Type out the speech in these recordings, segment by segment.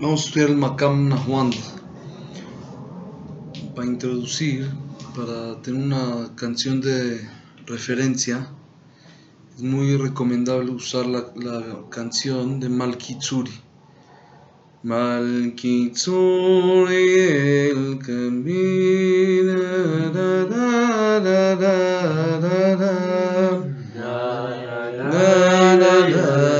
Vamos a estudiar el Makam Nahwand. Para introducir, para tener una canción de referencia, es muy recomendable usar la, la canción de Malkitsuri. Malkitsuri el camino. Da, da, da, da, da, da. Na, na, na,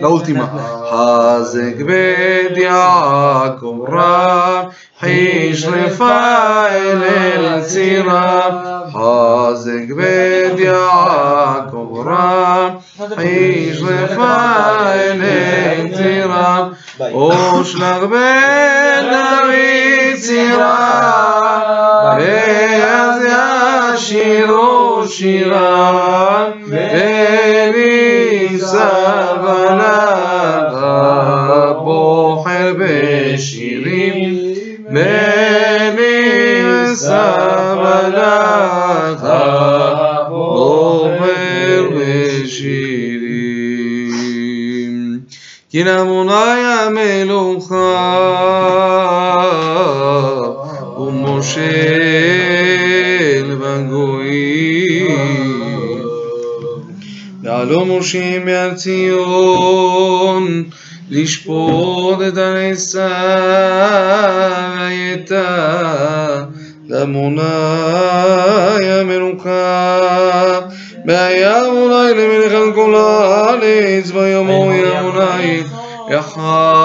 La última. Hazek bed Yaakov Rab, Hish lefael el tzirab. Hazek bed Yaakov Rab, Hish lefael el tzirab. Oshlach ben David tzirab, Beaz yashiru shiram, Benisar. أبناء بحر بشيرين من سبناء بحر بشيرين كنا منايا ملوخا ومشير יעלו מושים מעל ציון, לשפוט את הנשא והייתה למוני המלוכה. והיה אמוני למלך על כל הארץ, ויאמרו אמוני יחד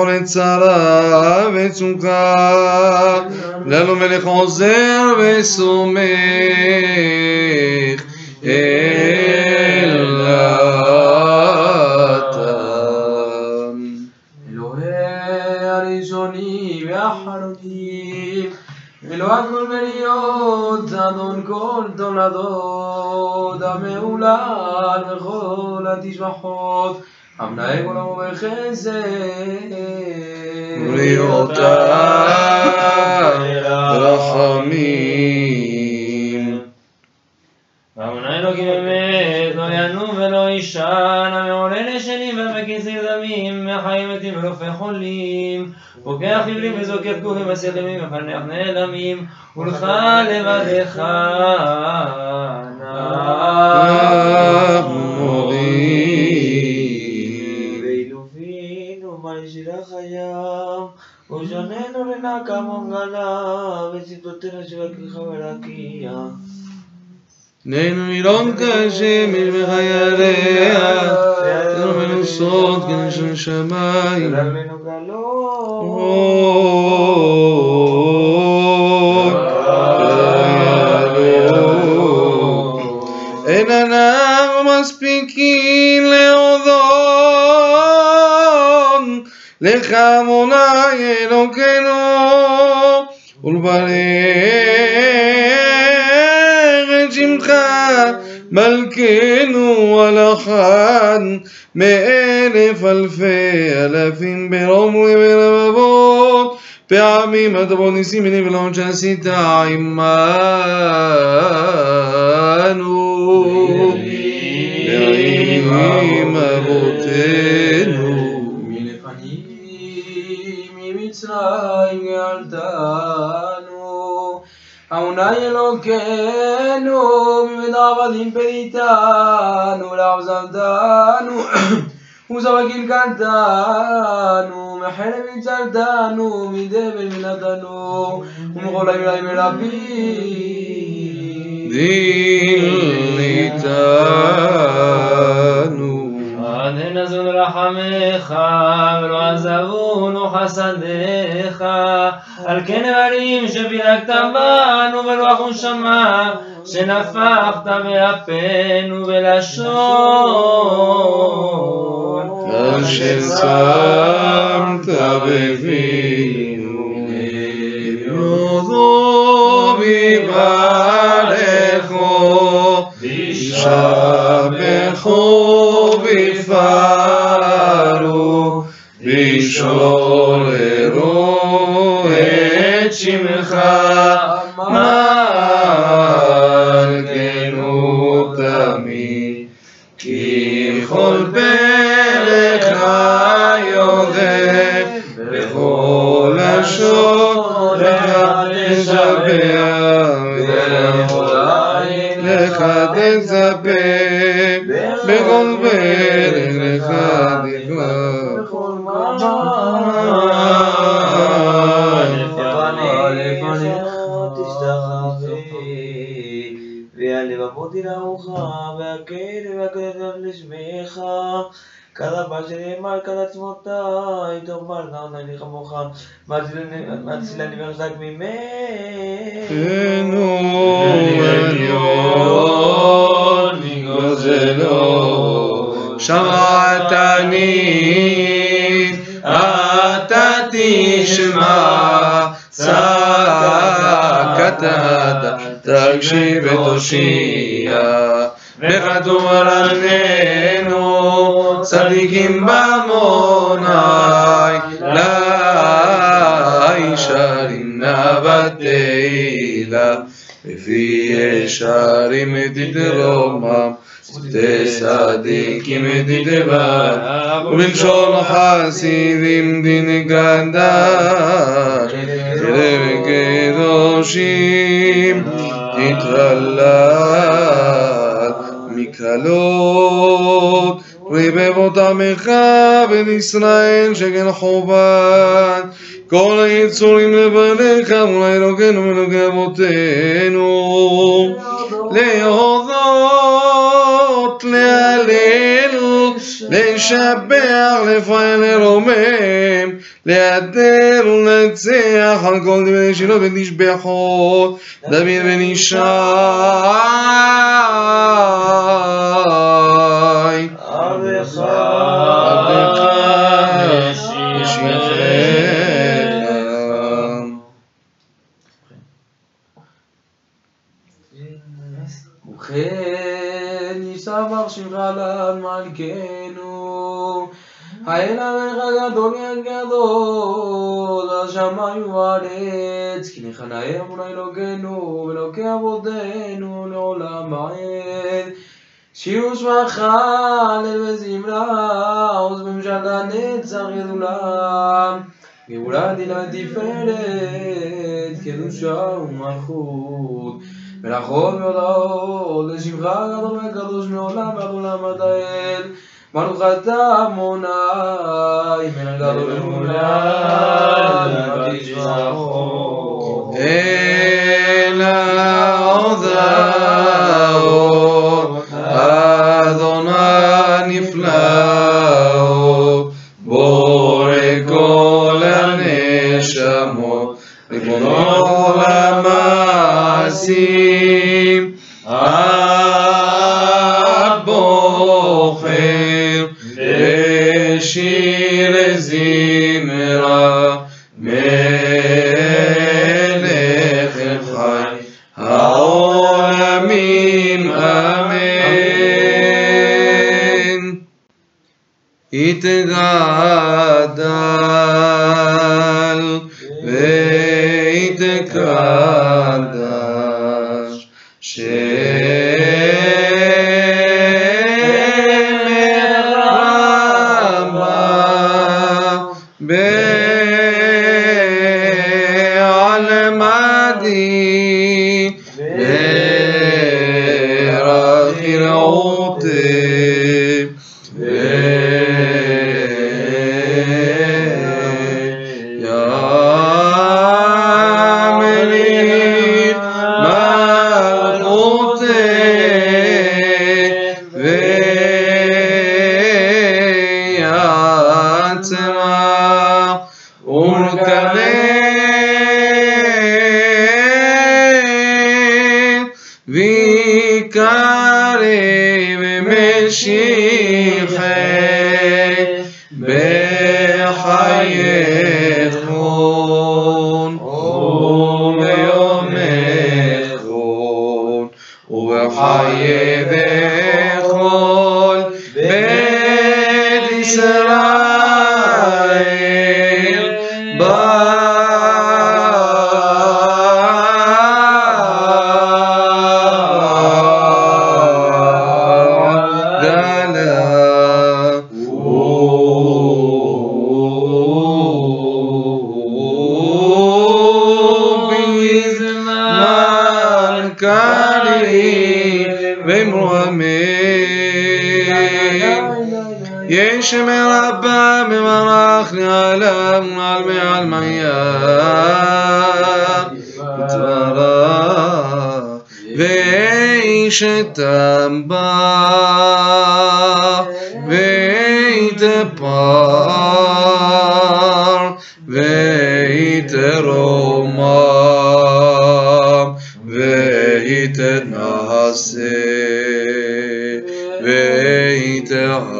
עת צרה וצוקה. לנו מלך עוזר וסומך בריאותיו רחמים. ואמונה אלוקים אמת, לא ינום ולא יישן, המעולה לשנים והמקיצים דמים, מחיים מתים ורופא חולים, פוקח חיבלים וזוקף גופים מסכמים ומפנח נעלמים, ולך לבדך אנחנו Neinu iron kashe mishmech hayareach Tenu menu sod kenu shem shamayim Lamenu galot En anachu maspikin leodot לך מוני אלוקינו ולברך את שמך מלכנו על אחד מאלף אלפי אלפים ברום וברבבות פעמים הדבר ניסים ונבלעות שעשית עמנו נעים אבותינו Israel danu a un año que no mi vedava d'imperitano la usandano usava che il cantano ma hera mi zardano mi deve mi nadano un gola mi la mi rabi dilitano נזון רחמך, ולא עזבונו חסדיך, על כן נבלים שפילגת בנו, ולא אחון שמע, שנפחת באפינו בלשון. אשר שמת בפינו יודו מברכו ישבחו וישוררו את שמך מלכנו תמיד כי כל פרק יודע בכל לשון לך תשבח לך תצפה בכל פרק לך כדבר שנאמר כד עצמותיי, תאמר נענה לי כמוך, מצילני וחזק ממך. תנו עליון מגוזלו שמעתני אתה תשמע צעקת תקשיב ותושיע וכתוב עלינו צדיקים במוני לישרים נבתילה בפי ישרים תדרומם צדיקים תדבר ובלשון חסידים דין קדש וקדושים תתהלל מקלות רבבות עמך בן ישראל שכן חובת כל היצורים לבניך מול אלוקינו ואלוקי אבותינו להודות, להלל, לשבח, לפעל, לרומם, להדר ולנצח על כל דברי שילות ונשבחות, דוד בן ישי. האל המלך הגדול הגדול השמיים והארץ כי נחנאי אמונה אלוקינו ואלוקי אבותינו לעולם העד שירו שמך הלל וזמרה עוז ממשלה נצח ידולה גאולה דינה תפארת קדושה ומלכות מלאכות והודעות לשמך הגדול והקדוש מעולם ועד עולם עד האל من ختامنا من قلب المنى نبي إلى أذى יתברך ואיש תמבה ויתפר ויתרומם ויתנשא ויתהדר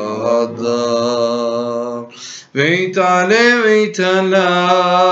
ויתעלה ויתהלל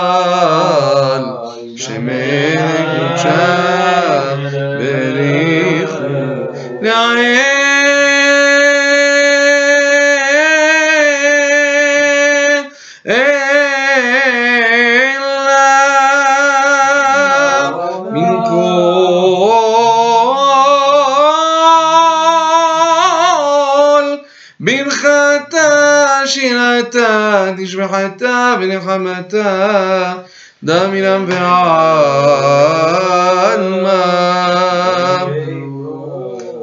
תשבחתה ונחמתה דם אילם ועלמה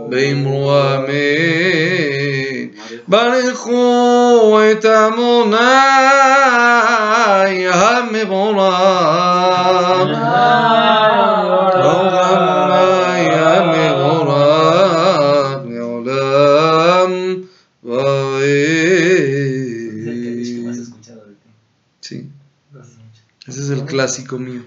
באמרו אמן ברכו את עמוני המבורך ברוך עמוני המבורך לעולם ועד. Sí, ese es el clásico mío.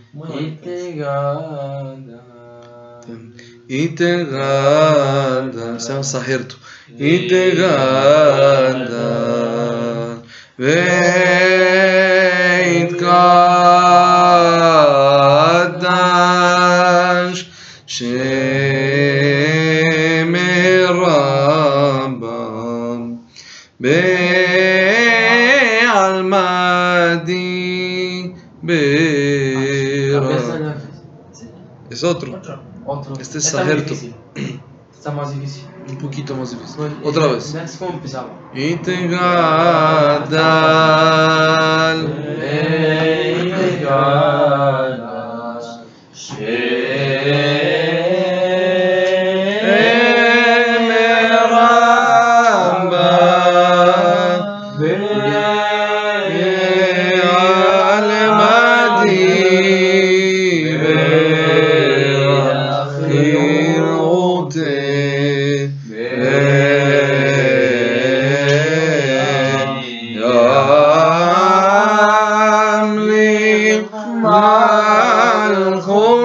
Y te ganda, se llama Sajerto. Y te ganda, veit kadash, es otro. Otro. Otro. Este es Está Sajerto. Está más difícil. Un poquito más difícil. Bueno, Otra eh, vez. ¿Ves cómo empezaba? Te مع الخوف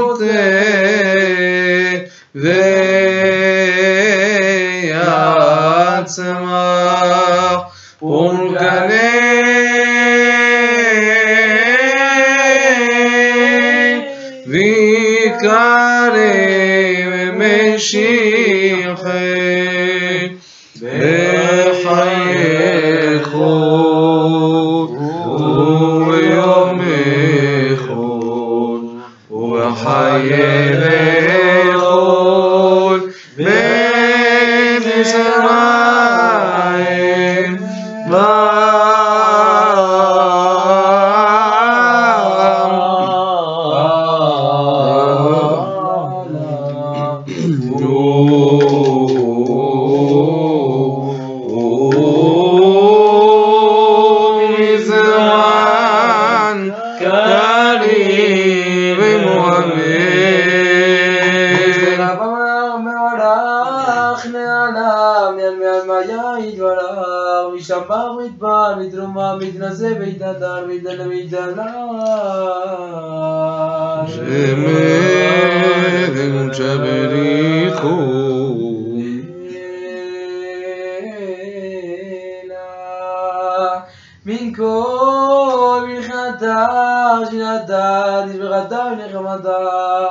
תשבחתה ונחמתה,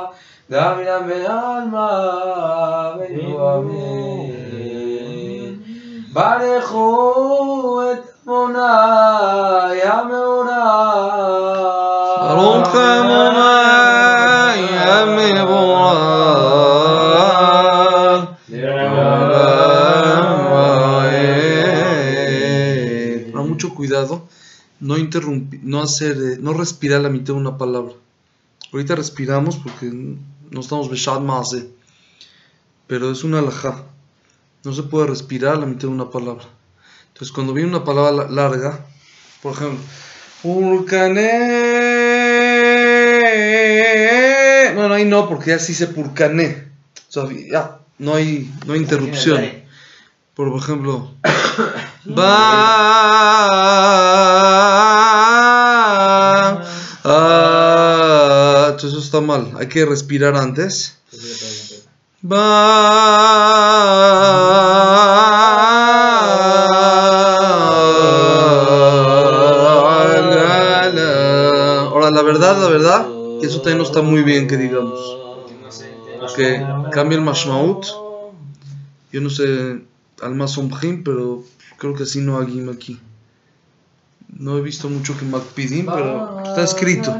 גם מן המעלמה ונבואמים. ברכו את עמוני המעונה. ברוך אמוני המבורך Ahora, mucho cuidado, no interrumpir, no hacer, eh, no respirar la mitad de una palabra. Ahorita respiramos porque no estamos beshat maase, pero es una alajá. No se puede respirar la mitad de una palabra. Entonces, cuando viene una palabra la- larga, por ejemplo, Purcané. Bueno, ahí no, porque ya sí se purcané. O sea, ya no hay, no hay interrupción. Por ejemplo, va. Eso está mal. Hay que respirar antes. Va. Ahora, la verdad, la verdad, que eso también no está muy bien, que digamos. Que cambia el mashmaut. Yo no sé al más pero creo que así no hay aquí. No he visto mucho que Macpidim, pero está escrito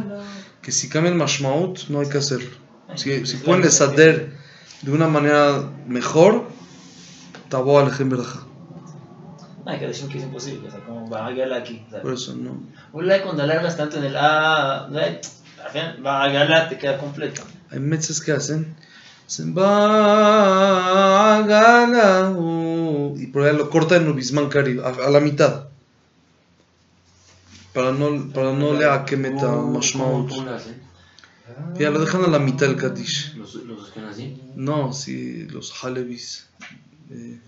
que si cambia el mashmaut no hay que hacerlo. Si, si pueden desader de una manera mejor, tabo alejem berajá. Hay que decir que es imposible, o sea, como va a aquí. Por eso no. Ulay cuando alargas tanto en el A, al final va a te queda completo. Hay meses que hacen. Y por ahí lo cortan en Ubisman Cari, a, a la mitad. Para no, para no le a que meta mashmaut. Ya lo dejan a la mitad del Kadish. ¿Los, los así? No, si los Halevis eh,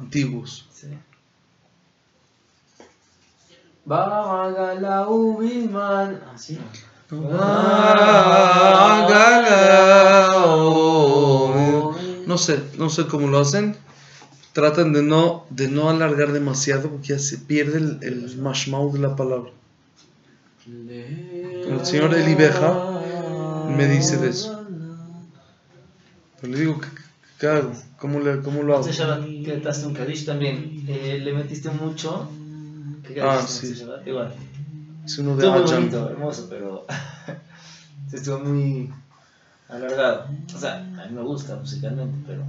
antiguos. Bagala Ubilman. Así. No sé, no sé cómo lo hacen tratan de no, de no alargar demasiado porque ya se pierde el, el mashmaul de la palabra. El señor Elibeja me dice de eso. Pero le digo, ¿qué, hago? ¿Cómo, le, ¿Cómo lo hago? Este que cantaste un Kadish también. Eh, le metiste mucho. ¿Qué ah, sí. Igual. Es uno de Estuvo muy bonito, hermoso, pero. se estuvo muy alargado. O sea, a mí me gusta musicalmente, pero.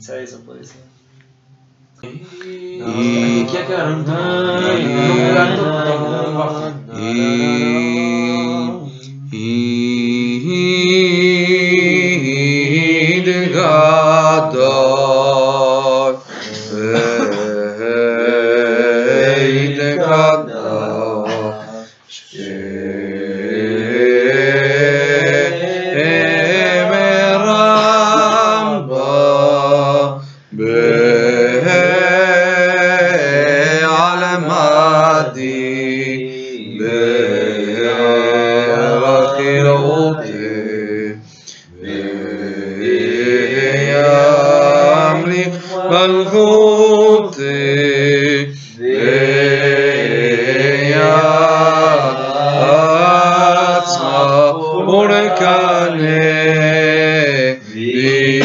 ¿Sabes eso? Puede ser. E... Aqui é caramba. Orkane Vika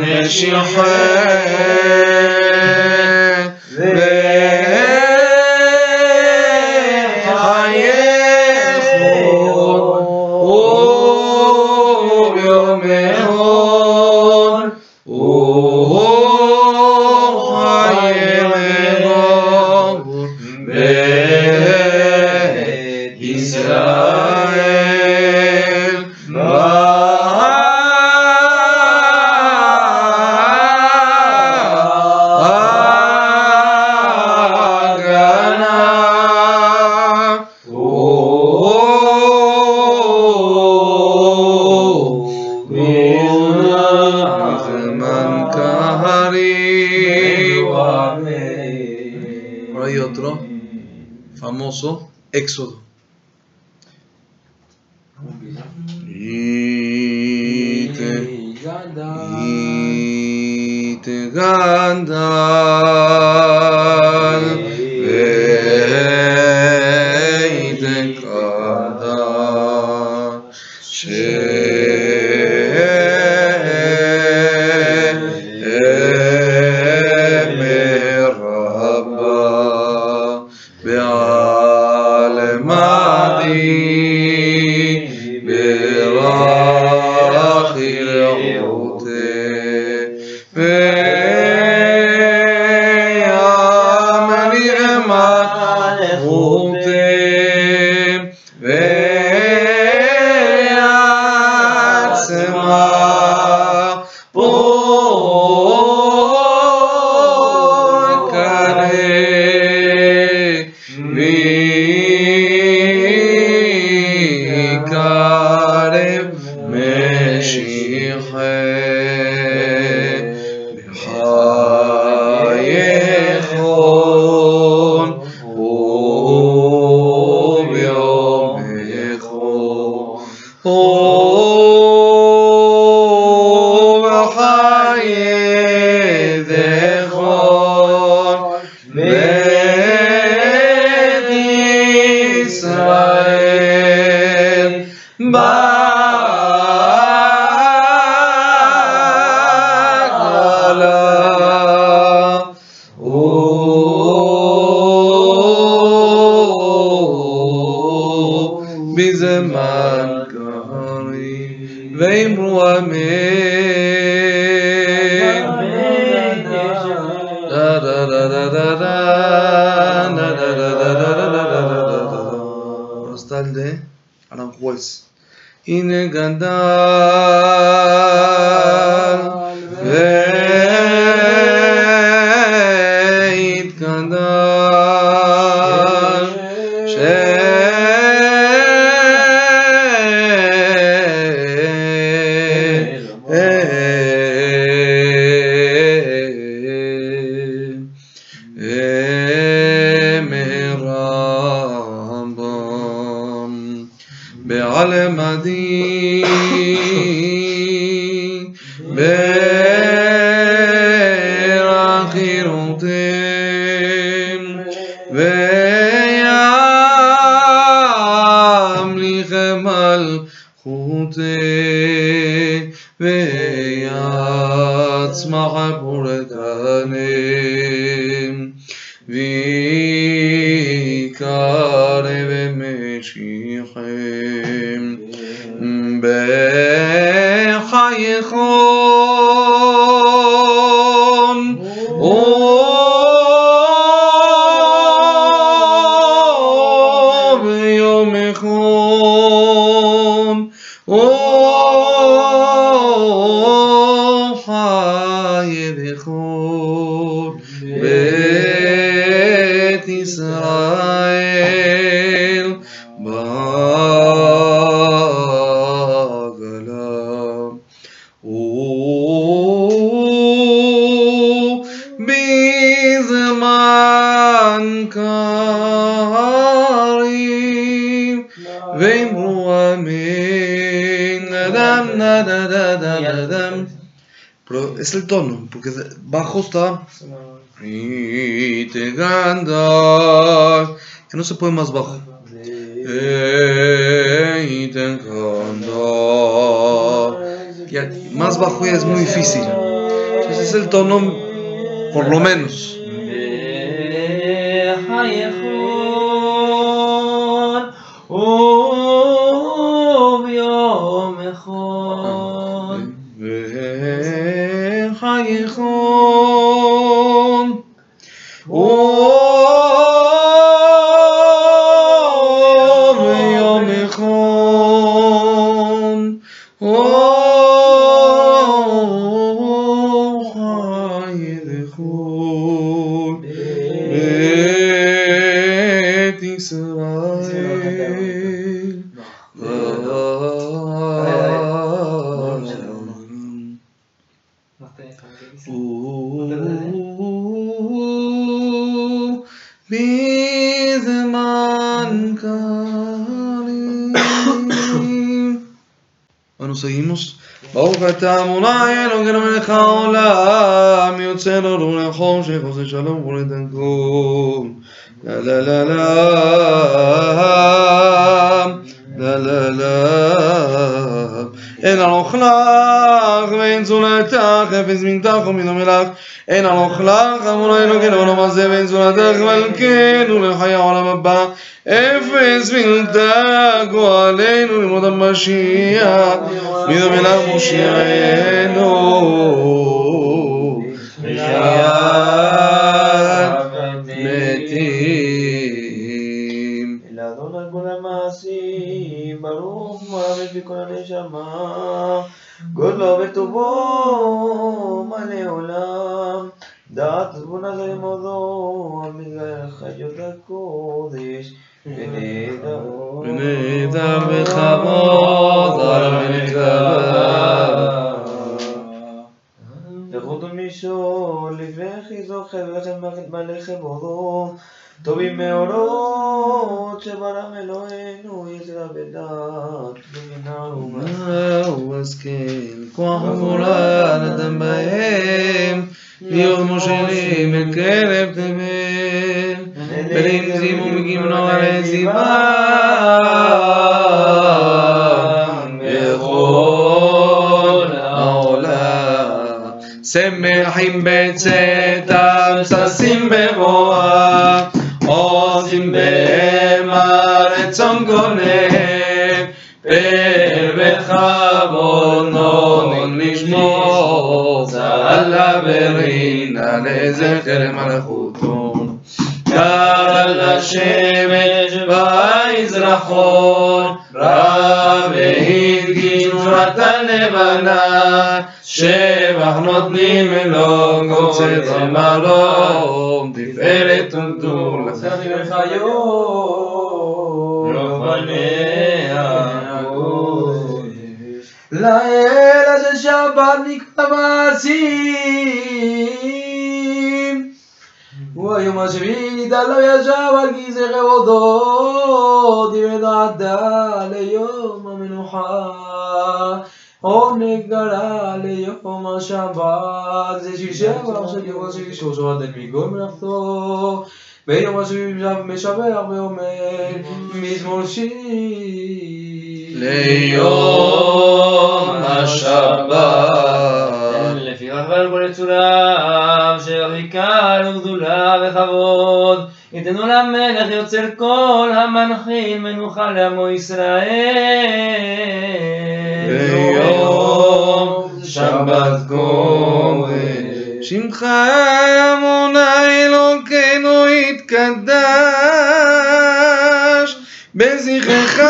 Meshiach Exodo. İtigandan ve kadar şey The es el tono, porque bajo está y te cantar, que no se puede más bajo. Y te más bajo ya es muy difícil. Entonces es el tono, por lo menos. nadie אתה אמוני אלוקינו מלך העולם, יוצא לנו לחושך, עושה שלום. לה לה לה לה לה אין ארוך לך ואין זולתך, אפס מנתך ומן המלך אין ארוך לך, אמוני אלוקינו בעולם הזה ואין זולתך מלכנו לחיי העולם הבא. אפס מנתך גואלנו למות המשיח. מן המלך מושיענו me oró. לזכר מלכותו. קר על השמש ויזרחון, רב והדגיש גבורת הלבנה, שבח נותנים לו קוצץ ומרום, תפארת וגדולה. זכי וחיות, לא בניה לאל הזה שבת מעשים והיום השביעי ניתן לו ישב על כיסא כבודו דברי דעתה ליום המנוחה עונג גלה ליום השבת זה שישבח של יום השביעי שבת אל מכל מלאכתו ביום השביעי משבח ואומר מזמור שיר ליום השבת. לפיכך ועל כל יצוריו, שחיכה לו גדולה וכבוד, ייתן ותנו למלך יוצר כל המנחים מנוחה לעמו ישראל. ויום שבת קודש. שמך עמוני אלוקינו יתקדש, בזכרך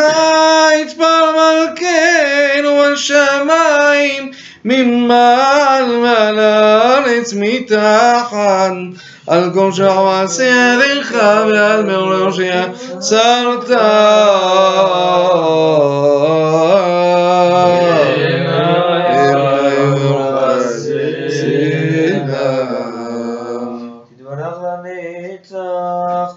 יתפר מלכנו בשמיים, ממעל מעל הארץ מתחת. על כל שעה עשה ידיך ועל מעולה הושיע שרת. תתברך לנצח,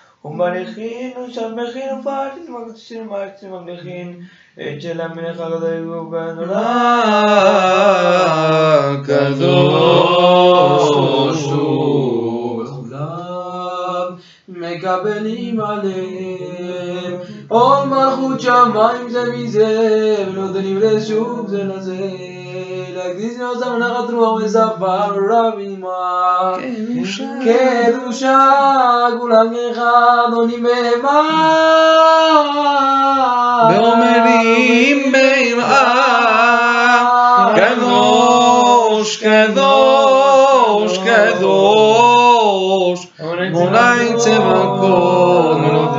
ומלכין ושמחין ופעלתין ומקצין ומקצין ומלכין את של המלך הקדוש ברוך הוא בעד קדוש מקבלים עליהם עול מלכות שמיים זה מזה ונותנים לשוק זה לזה לשוב זה לזה להקדיש נוסף נחת רוח ושפה רבימה קדושה כולם כאחד עונים בהמה ואומרים ביראה קדוש קדוש קדוש מולי צבע כל מלוך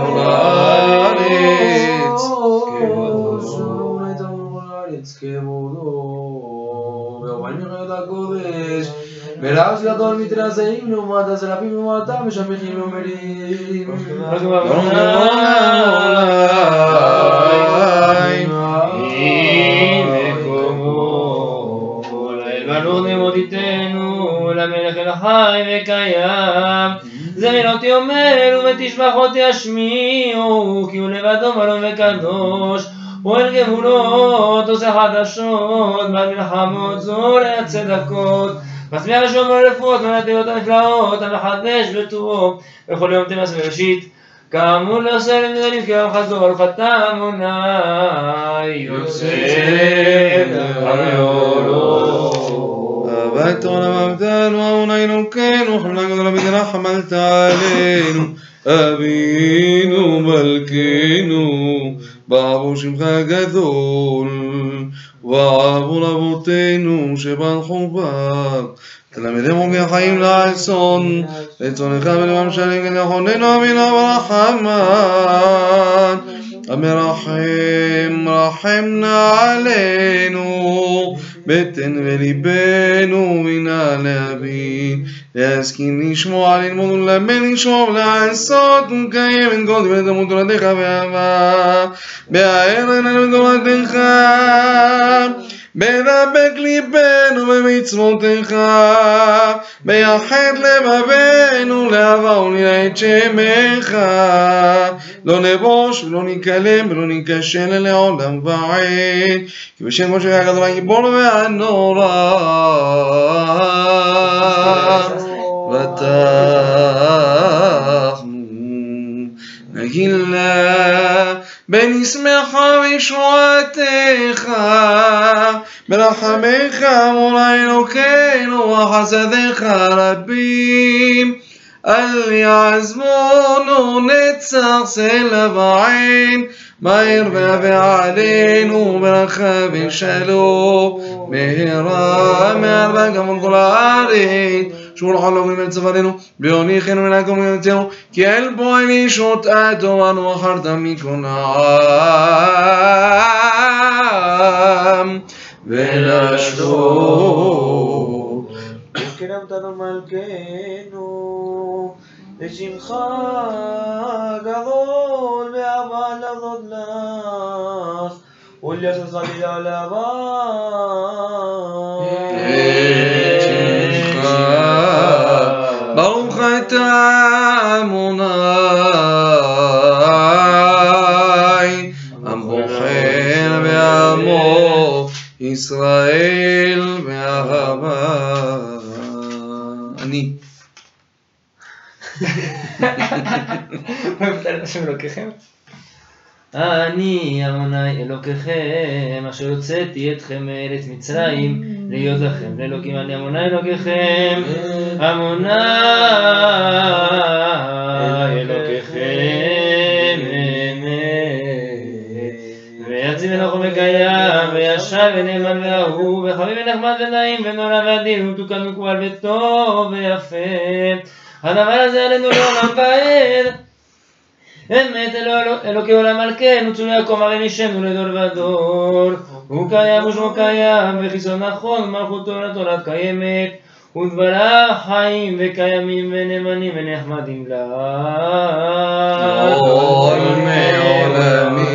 הארץ ורב גדול מתרזעים לעומת הזרפים ואומרים ברוך נמותיתנו למלך אל החי וקיים זמינותי אומר ותשבחותי אשמיעו כי הוא לבדו מלון וקדוש אל גבולות עושה חדשות במלחמות זורע צדקות. מצביע ושומר רפואות מנתיות הנפלאות המחדש בטובו וכל יום תמס בראשית כאמור לעושה למדלים כיום חזור ברוך אתה עמוני יוצא ויורו אהבת עולם עבדנו, אהוני אלוקינו, חמלה גדולה בדינה חמלת עלינו, אבינו מלכנו, בעבור שמך הגדול, ובעבור אבותינו שברכו בך. תלמדם חוקי החיים לעשון, לצונך ולמם שלם כדי יכוננו אבינו ברחמן. המרחם, רחם נא עלינו, בטן וליבנו בינה להבין, להשכיל לשמוע, ללמוד וללמד לשמוע ולעשות ולקיים את כל דברי תלמוד תורתך ואהבה, בהאר עינינו בתורתך, בדבק ליבנו במצוותיך, ביחד לבבינו לאהבה את שמך, לא נבוש ולא ניכלם ולא ניכשל לעולם ועד, כי בשם משה הגדול הגיבור והנורא, ותחנו נגילה בנשמחה וישועתך, ברחמך מולי אלוקינו וחסדיך רבים. אל יעזבונו נצח סלע ועין, מהר והבא עלינו ברכה ושלום, מהרה מהרבה גם על כל הארץ. שמור חלום אל צווארנו, ביוניכנו מלאכו מלאכתנו, כי אל פועל ישות אתו אחרת מכל העם, ולשתות. וקרבתנו מלכנו, לשמך גדול ואהבה לעבוד לך, ולייחד חלילה לאהבה. עמוני, עם בוחר בעמו, ישראל באהבה. אני. אוהב את השם אלוקיכם. אני עמוני אלוקיכם, אשר הוצאתי אתכם מארץ מצרים, להיות לכם לאלוקים, אני עמוני אלוקיכם, עמוני אלוקיכם, ויציב מלאכו וקיים, וישב ונאמן ואהוב, וחביב ונחמד ונעים, ונורא ועדין, ומתוקן מקובל וטוב ויפה. הדבר הזה עלינו לעולם ועד. אמת אלו- אלוקי עולם מלכנו, צור יעקב הרי נשנו לדור ודור. הוא קיים ושמו קיים, וחיסון נכון, ומלכותו לתורת קיימת. ודבריו חיים וקיימים ונאמנים ונחמדים לה. כל מעולמים.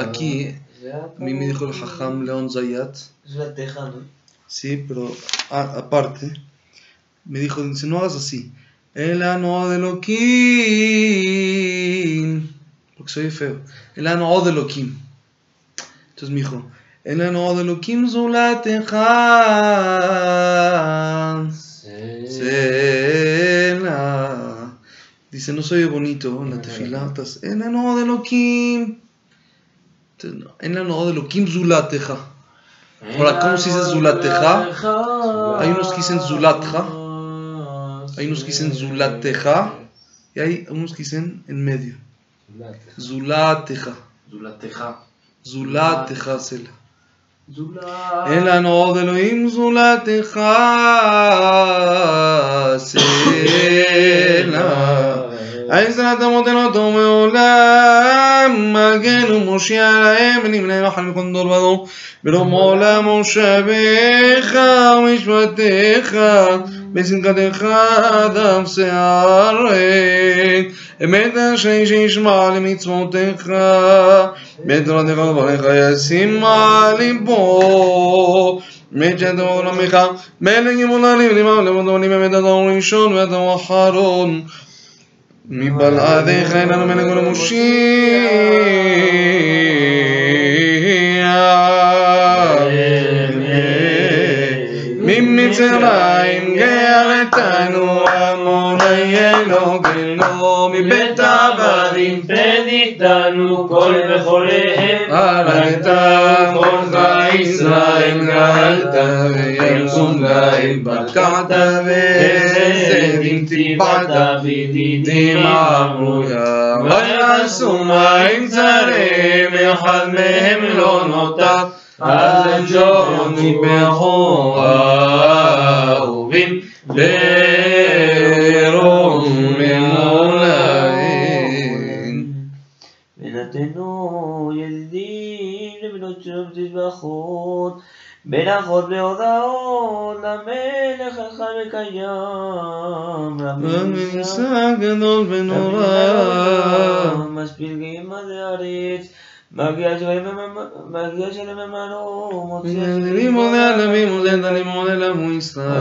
aquí, a mí me dijo el Hajam León Zayat. Sí, pero ah, aparte, me dijo, dice, no hagas así. El ano de Loquín. Porque soy feo. El ano de Loquín. Entonces me dijo, el ano de Loquín Zulateja. Sí. Dice, no soy bonito en la tefilá. estás, En la no de Elohim. Entonces, no, En la no de Elohim zulateja. Ahora, ¿cómo se dice zulateja? Hay unos que dicen zulatja. Hay unos que dicen zulateja. Y hay unos que dicen en medio. Zulateja. זולתך. Zulateja sela. זולת. En la no עזרת אבותינו טוב מעולם, מגן ומושיע להם, ונמנה נחל מכל דור ודור, עולם מושביך ומשפטיך, בשמחתך אדם שערק, אמת השני שישמע למצוותיך, בתורתך ובריך ישימה ליבו. מת שאתה עולמך, מלך ימוללים, לימם לבדונים, אמת אתה הוא ראשון הוא אחרון. מבלעדיך אין לנו מלך ולמושיע. ממצרים גאלתנו עמוני אלוקינו מבית עבדים פדיתנו כל בכוריהם הרגת חונך ישראל גאלת וירצון להם בקעת וזדים טיפת בידידים אמרויה ויעשו מים צרים אחד מהם לא נותר שוני בכור אהובים ברום ממולאים ונתנו ידידים לבנות שלום תשבחות, בין אחות והודעות, למלך אחד וקיים, ומנסה גדול ונורא. משפיל גאימה הארץ, מגיע שלהם ממנו, מוציא מודה לעמו ישראל.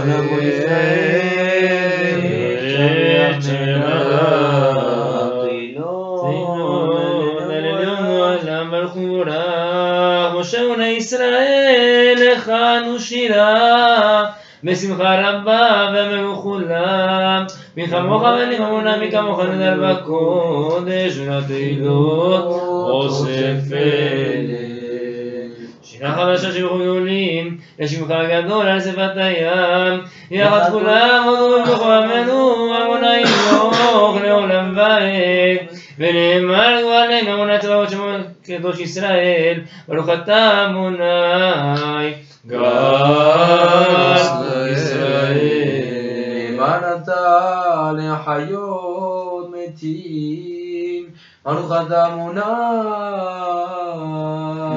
משה בני ישראל, הכנו שירה, בשמחה רבה ואמרו כולם, מכמוך ואני ממונה מכמוך נדל בקודש, ונתהילות רושף אלה. שירה חדשה שיוכו גדולים, לשמך הגדול על שפת הים, יחד כולם עודו בברכו עמנו, עמונה ימוך לעולם ועד. ונאמר עליהם אמונה צבאות שמו קדוש ישראל, ברוך אתה אמוני, גרס לישראל, נאמן אתה לחיות מתים. Hanukha da muna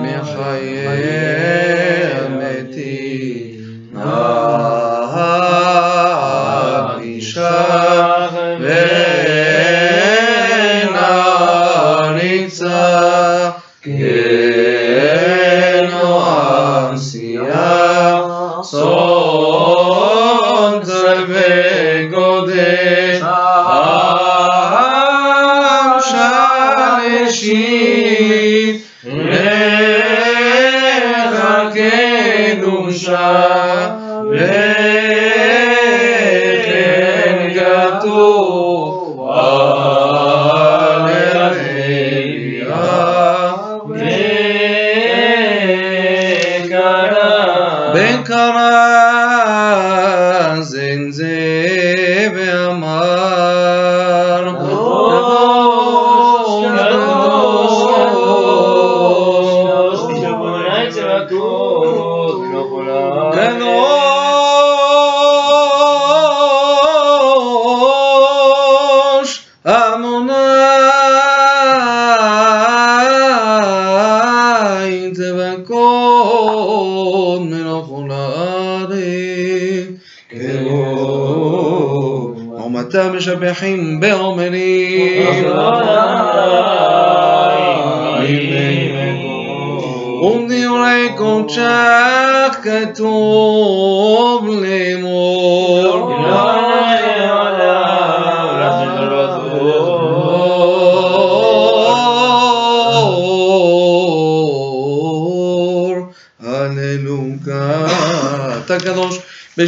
Mer haye meti na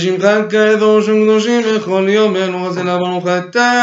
לשמך הקדוש וקדושים בכל יומנו, אז אל עברנו חטא